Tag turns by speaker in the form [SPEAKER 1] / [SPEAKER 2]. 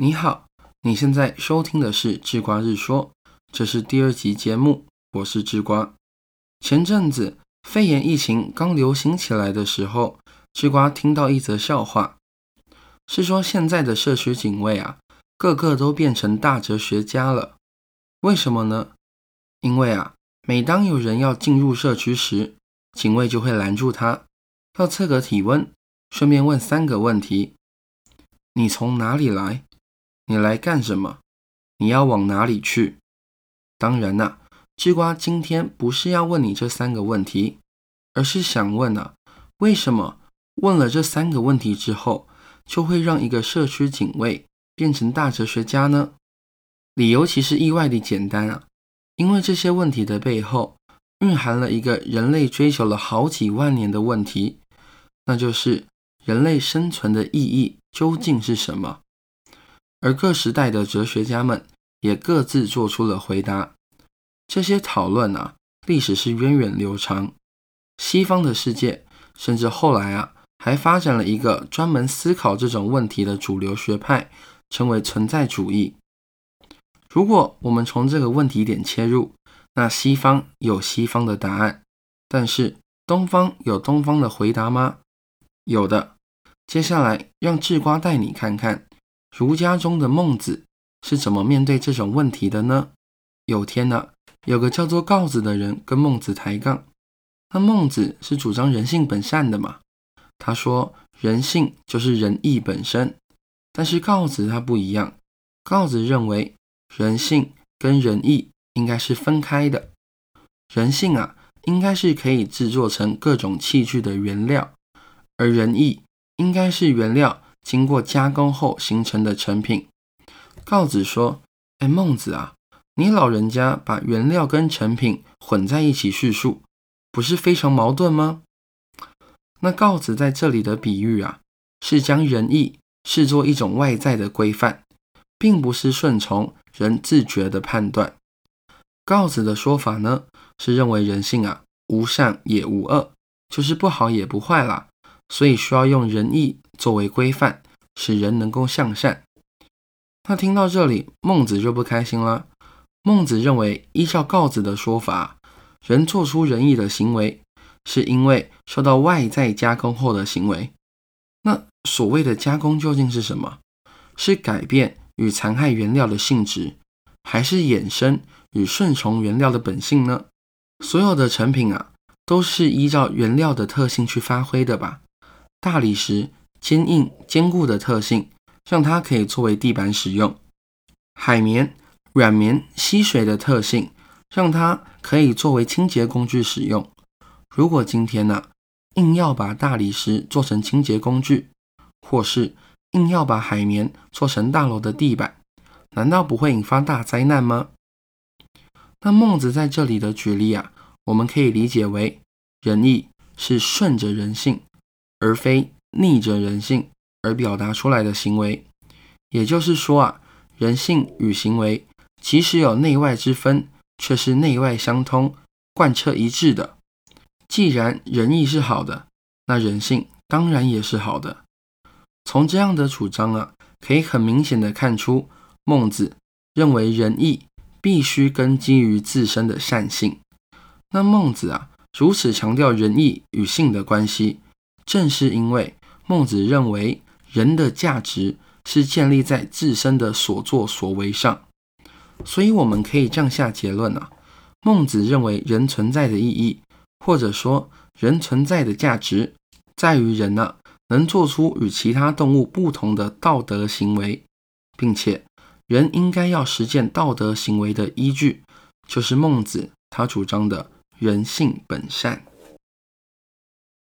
[SPEAKER 1] 你好，你现在收听的是智瓜日说，这是第二集节目，我是智瓜。前阵子肺炎疫情刚流行起来的时候，智瓜听到一则笑话，是说现在的社区警卫啊，个个都变成大哲学家了。为什么呢？因为啊，每当有人要进入社区时，警卫就会拦住他，要测个体温，顺便问三个问题：你从哪里来？你来干什么？你要往哪里去？当然啦，智瓜今天不是要问你这三个问题，而是想问啊，为什么问了这三个问题之后，就会让一个社区警卫变成大哲学家呢？理由其实意外的简单啊，因为这些问题的背后蕴含了一个人类追求了好几万年的问题，那就是人类生存的意义究竟是什么？而各时代的哲学家们也各自做出了回答。这些讨论啊，历史是源远流长。西方的世界甚至后来啊，还发展了一个专门思考这种问题的主流学派，称为存在主义。如果我们从这个问题点切入，那西方有西方的答案，但是东方有东方的回答吗？有的。接下来让智瓜带你看看。儒家中的孟子是怎么面对这种问题的呢？有天呢，有个叫做告子的人跟孟子抬杠。那孟子是主张人性本善的嘛？他说人性就是仁义本身。但是告子他不一样，告子认为人性跟仁义应该是分开的。人性啊，应该是可以制作成各种器具的原料，而仁义应该是原料。经过加工后形成的成品。告子说：“哎，孟子啊，你老人家把原料跟成品混在一起叙述，不是非常矛盾吗？”那告子在这里的比喻啊，是将仁义视作一种外在的规范，并不是顺从人自觉的判断。告子的说法呢，是认为人性啊，无善也无恶，就是不好也不坏啦。所以需要用仁义作为规范，使人能够向善。那听到这里，孟子就不开心了。孟子认为，依照告子的说法，人做出仁义的行为，是因为受到外在加工后的行为。那所谓的加工究竟是什么？是改变与残害原料的性质，还是衍生与顺从原料的本性呢？所有的成品啊，都是依照原料的特性去发挥的吧？大理石坚硬坚固的特性，让它可以作为地板使用；海绵软绵吸水的特性，让它可以作为清洁工具使用。如果今天呢，硬要把大理石做成清洁工具，或是硬要把海绵做成大楼的地板，难道不会引发大灾难吗？那孟子在这里的举例啊，我们可以理解为仁义是顺着人性。而非逆着人性而表达出来的行为，也就是说啊，人性与行为其实有内外之分，却是内外相通、贯彻一致的。既然仁义是好的，那人性当然也是好的。从这样的主张啊，可以很明显的看出，孟子认为仁义必须根基于自身的善性。那孟子啊，如此强调仁义与性的关系。正是因为孟子认为人的价值是建立在自身的所作所为上，所以我们可以这样下结论啊：孟子认为人存在的意义，或者说人存在的价值，在于人呢能做出与其他动物不同的道德行为，并且人应该要实践道德行为的依据，就是孟子他主张的人性本善。